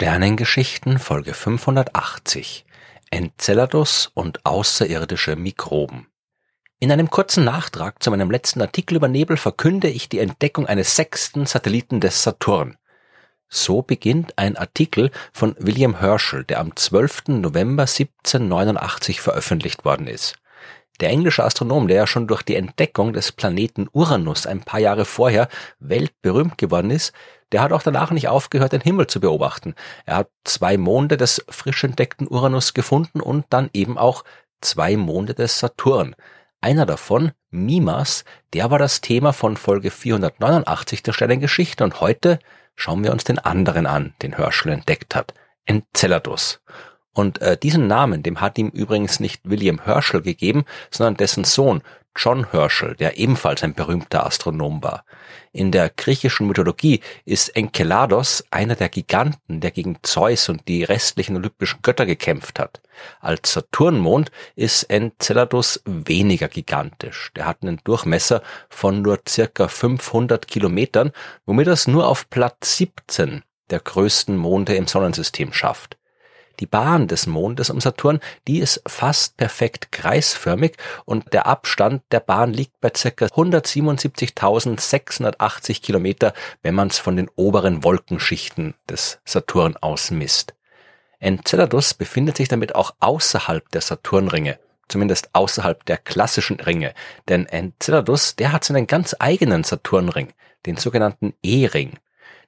Sternengeschichten Folge 580 Enceladus und außerirdische Mikroben. In einem kurzen Nachtrag zu meinem letzten Artikel über Nebel verkünde ich die Entdeckung eines sechsten Satelliten des Saturn. So beginnt ein Artikel von William Herschel, der am 12. November 1789 veröffentlicht worden ist. Der englische Astronom, der ja schon durch die Entdeckung des Planeten Uranus ein paar Jahre vorher weltberühmt geworden ist, der hat auch danach nicht aufgehört, den Himmel zu beobachten. Er hat zwei Monde des frisch entdeckten Uranus gefunden und dann eben auch zwei Monde des Saturn. Einer davon, Mimas, der war das Thema von Folge 489 der Sternengeschichte und heute schauen wir uns den anderen an, den Herschel entdeckt hat, Enceladus. Und äh, diesen Namen, dem hat ihm übrigens nicht William Herschel gegeben, sondern dessen Sohn John Herschel, der ebenfalls ein berühmter Astronom war. In der griechischen Mythologie ist Enkelados einer der Giganten, der gegen Zeus und die restlichen olympischen Götter gekämpft hat. Als Saturnmond ist Enceladus weniger gigantisch. Der hat einen Durchmesser von nur circa 500 Kilometern, womit er es nur auf Platz 17 der größten Monde im Sonnensystem schafft. Die Bahn des Mondes um Saturn, die ist fast perfekt kreisförmig und der Abstand der Bahn liegt bei ca. 177.680 Kilometer, wenn man es von den oberen Wolkenschichten des Saturn aus misst. Enceladus befindet sich damit auch außerhalb der Saturnringe, zumindest außerhalb der klassischen Ringe, denn Enceladus, der hat seinen ganz eigenen Saturnring, den sogenannten E-Ring.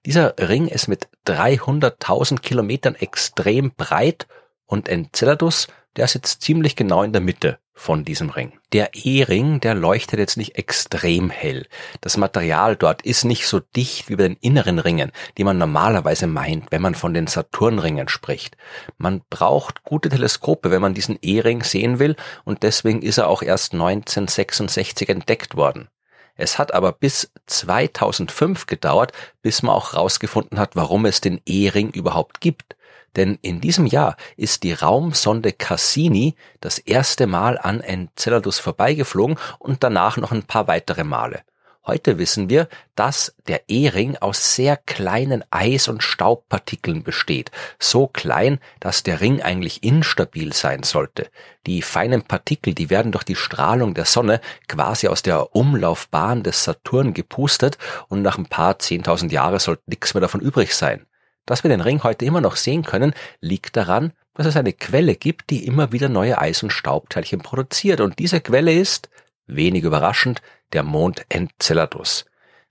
Dieser Ring ist mit 300.000 Kilometern extrem breit und Enceladus, der sitzt ziemlich genau in der Mitte von diesem Ring. Der E-Ring, der leuchtet jetzt nicht extrem hell. Das Material dort ist nicht so dicht wie bei den inneren Ringen, die man normalerweise meint, wenn man von den Saturnringen spricht. Man braucht gute Teleskope, wenn man diesen E-Ring sehen will und deswegen ist er auch erst 1966 entdeckt worden. Es hat aber bis 2005 gedauert, bis man auch herausgefunden hat, warum es den E-Ring überhaupt gibt. Denn in diesem Jahr ist die Raumsonde Cassini das erste Mal an Enceladus vorbeigeflogen und danach noch ein paar weitere Male. Heute wissen wir, dass der E-Ring aus sehr kleinen Eis- und Staubpartikeln besteht. So klein, dass der Ring eigentlich instabil sein sollte. Die feinen Partikel, die werden durch die Strahlung der Sonne quasi aus der Umlaufbahn des Saturn gepustet und nach ein paar zehntausend Jahre sollte nichts mehr davon übrig sein. Dass wir den Ring heute immer noch sehen können, liegt daran, dass es eine Quelle gibt, die immer wieder neue Eis- und Staubteilchen produziert. Und diese Quelle ist, wenig überraschend, der Mond Enceladus.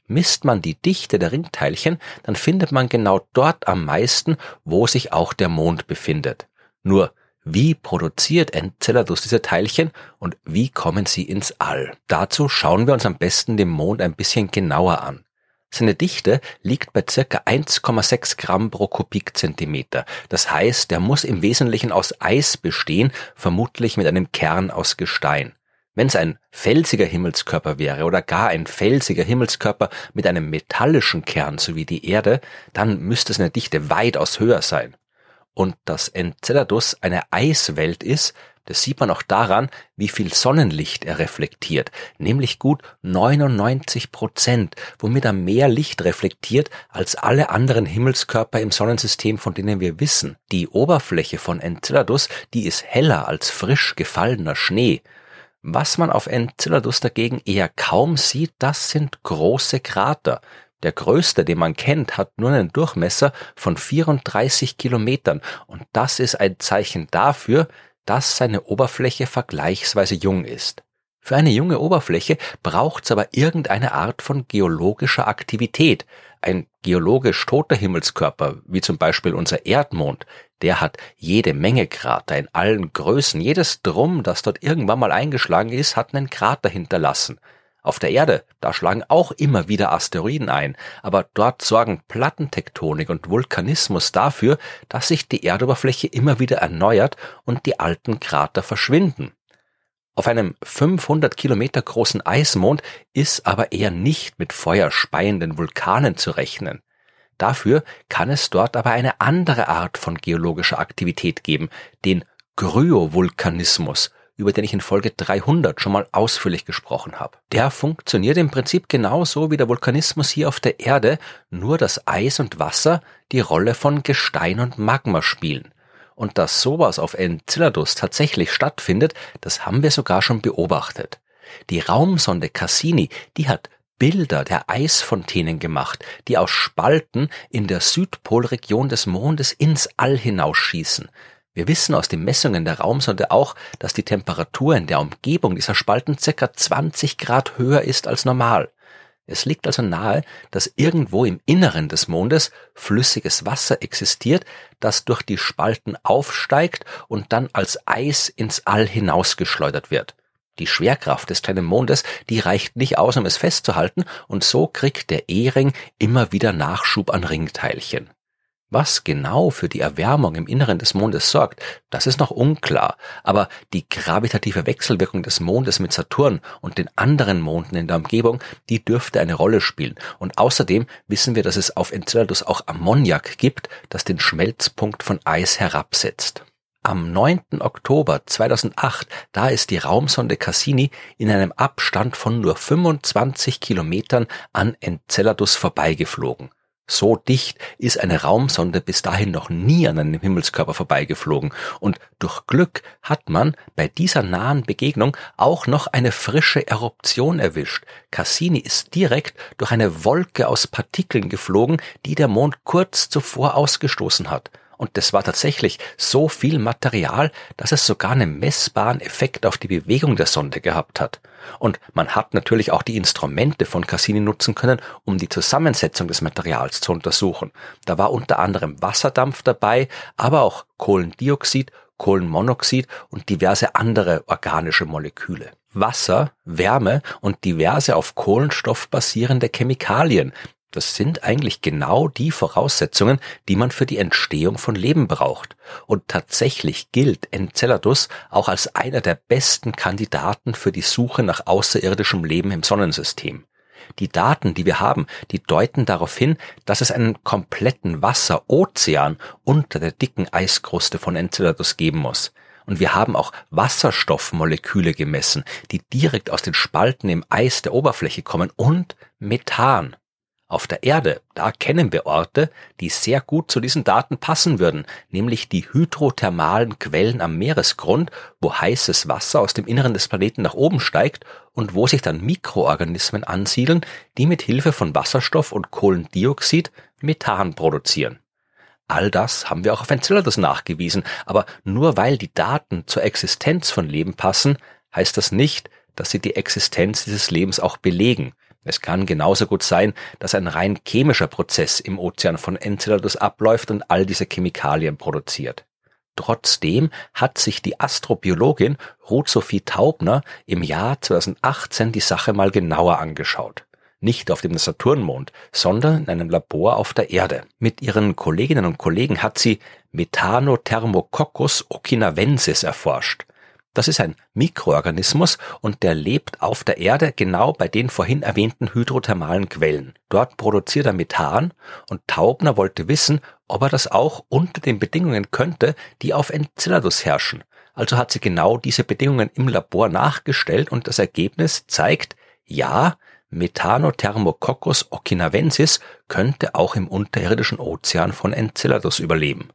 Misst man die Dichte der Ringteilchen, dann findet man genau dort am meisten, wo sich auch der Mond befindet. Nur, wie produziert Enceladus diese Teilchen und wie kommen sie ins All? Dazu schauen wir uns am besten den Mond ein bisschen genauer an. Seine Dichte liegt bei circa 1,6 Gramm pro Kubikzentimeter. Das heißt, der muss im Wesentlichen aus Eis bestehen, vermutlich mit einem Kern aus Gestein. Wenn es ein felsiger Himmelskörper wäre oder gar ein felsiger Himmelskörper mit einem metallischen Kern, so wie die Erde, dann müsste seine Dichte weitaus höher sein. Und dass Enceladus eine Eiswelt ist, das sieht man auch daran, wie viel Sonnenlicht er reflektiert, nämlich gut 99 Prozent, womit er mehr Licht reflektiert als alle anderen Himmelskörper im Sonnensystem, von denen wir wissen. Die Oberfläche von Enceladus, die ist heller als frisch gefallener Schnee was man auf Enceladus dagegen eher kaum sieht, das sind große Krater. Der größte, den man kennt, hat nur einen Durchmesser von 34 Kilometern und das ist ein Zeichen dafür, dass seine Oberfläche vergleichsweise jung ist. Für eine junge Oberfläche braucht's aber irgendeine Art von geologischer Aktivität. Ein geologisch toter Himmelskörper, wie zum Beispiel unser Erdmond, der hat jede Menge Krater in allen Größen. Jedes Drum, das dort irgendwann mal eingeschlagen ist, hat einen Krater hinterlassen. Auf der Erde, da schlagen auch immer wieder Asteroiden ein, aber dort sorgen Plattentektonik und Vulkanismus dafür, dass sich die Erdoberfläche immer wieder erneuert und die alten Krater verschwinden. Auf einem 500 Kilometer großen Eismond ist aber eher nicht mit feuerspeienden Vulkanen zu rechnen. Dafür kann es dort aber eine andere Art von geologischer Aktivität geben, den Kryovulkanismus. über den ich in Folge 300 schon mal ausführlich gesprochen habe. Der funktioniert im Prinzip genauso wie der Vulkanismus hier auf der Erde, nur dass Eis und Wasser die Rolle von Gestein und Magma spielen. Und dass sowas auf Enceladus tatsächlich stattfindet, das haben wir sogar schon beobachtet. Die Raumsonde Cassini, die hat Bilder der Eisfontänen gemacht, die aus Spalten in der Südpolregion des Mondes ins All hinausschießen. Wir wissen aus den Messungen der Raumsonde auch, dass die Temperatur in der Umgebung dieser Spalten circa 20 Grad höher ist als normal. Es liegt also nahe, dass irgendwo im Inneren des Mondes flüssiges Wasser existiert, das durch die Spalten aufsteigt und dann als Eis ins All hinausgeschleudert wird. Die Schwerkraft des kleinen Mondes, die reicht nicht aus, um es festzuhalten, und so kriegt der E-Ring immer wieder Nachschub an Ringteilchen. Was genau für die Erwärmung im Inneren des Mondes sorgt, das ist noch unklar, aber die gravitative Wechselwirkung des Mondes mit Saturn und den anderen Monden in der Umgebung, die dürfte eine Rolle spielen. Und außerdem wissen wir, dass es auf Enceladus auch Ammoniak gibt, das den Schmelzpunkt von Eis herabsetzt. Am 9. Oktober 2008, da ist die Raumsonde Cassini in einem Abstand von nur 25 Kilometern an Enceladus vorbeigeflogen. So dicht ist eine Raumsonde bis dahin noch nie an einem Himmelskörper vorbeigeflogen und durch Glück hat man bei dieser nahen Begegnung auch noch eine frische Eruption erwischt. Cassini ist direkt durch eine Wolke aus Partikeln geflogen, die der Mond kurz zuvor ausgestoßen hat. Und das war tatsächlich so viel Material, dass es sogar einen messbaren Effekt auf die Bewegung der Sonde gehabt hat. Und man hat natürlich auch die Instrumente von Cassini nutzen können, um die Zusammensetzung des Materials zu untersuchen. Da war unter anderem Wasserdampf dabei, aber auch Kohlendioxid, Kohlenmonoxid und diverse andere organische Moleküle. Wasser, Wärme und diverse auf Kohlenstoff basierende Chemikalien, das sind eigentlich genau die Voraussetzungen, die man für die Entstehung von Leben braucht. Und tatsächlich gilt Enceladus auch als einer der besten Kandidaten für die Suche nach außerirdischem Leben im Sonnensystem. Die Daten, die wir haben, die deuten darauf hin, dass es einen kompletten Wasserozean unter der dicken Eiskruste von Enceladus geben muss. Und wir haben auch Wasserstoffmoleküle gemessen, die direkt aus den Spalten im Eis der Oberfläche kommen und Methan. Auf der Erde, da kennen wir Orte, die sehr gut zu diesen Daten passen würden, nämlich die hydrothermalen Quellen am Meeresgrund, wo heißes Wasser aus dem Inneren des Planeten nach oben steigt und wo sich dann Mikroorganismen ansiedeln, die mit Hilfe von Wasserstoff und Kohlendioxid Methan produzieren. All das haben wir auch auf Enceladus nachgewiesen, aber nur weil die Daten zur Existenz von Leben passen, heißt das nicht, dass sie die Existenz dieses Lebens auch belegen. Es kann genauso gut sein, dass ein rein chemischer Prozess im Ozean von Enceladus abläuft und all diese Chemikalien produziert. Trotzdem hat sich die Astrobiologin Ruth Sophie Taubner im Jahr 2018 die Sache mal genauer angeschaut. Nicht auf dem Saturnmond, sondern in einem Labor auf der Erde. Mit ihren Kolleginnen und Kollegen hat sie Methanothermococcus okinavensis erforscht. Das ist ein Mikroorganismus und der lebt auf der Erde genau bei den vorhin erwähnten hydrothermalen Quellen. Dort produziert er Methan und Taubner wollte wissen, ob er das auch unter den Bedingungen könnte, die auf Enceladus herrschen. Also hat sie genau diese Bedingungen im Labor nachgestellt und das Ergebnis zeigt, ja, Methanothermococcus okinavensis könnte auch im unterirdischen Ozean von Enceladus überleben.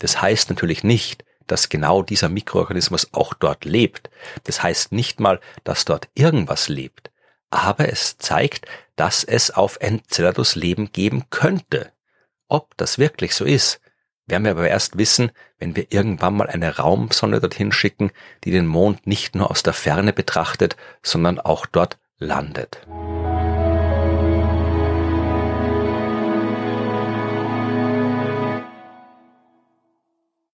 Das heißt natürlich nicht, dass genau dieser Mikroorganismus auch dort lebt. Das heißt nicht mal, dass dort irgendwas lebt, aber es zeigt, dass es auf Enceladus Leben geben könnte. Ob das wirklich so ist, werden wir aber erst wissen, wenn wir irgendwann mal eine Raumsonde dorthin schicken, die den Mond nicht nur aus der Ferne betrachtet, sondern auch dort landet.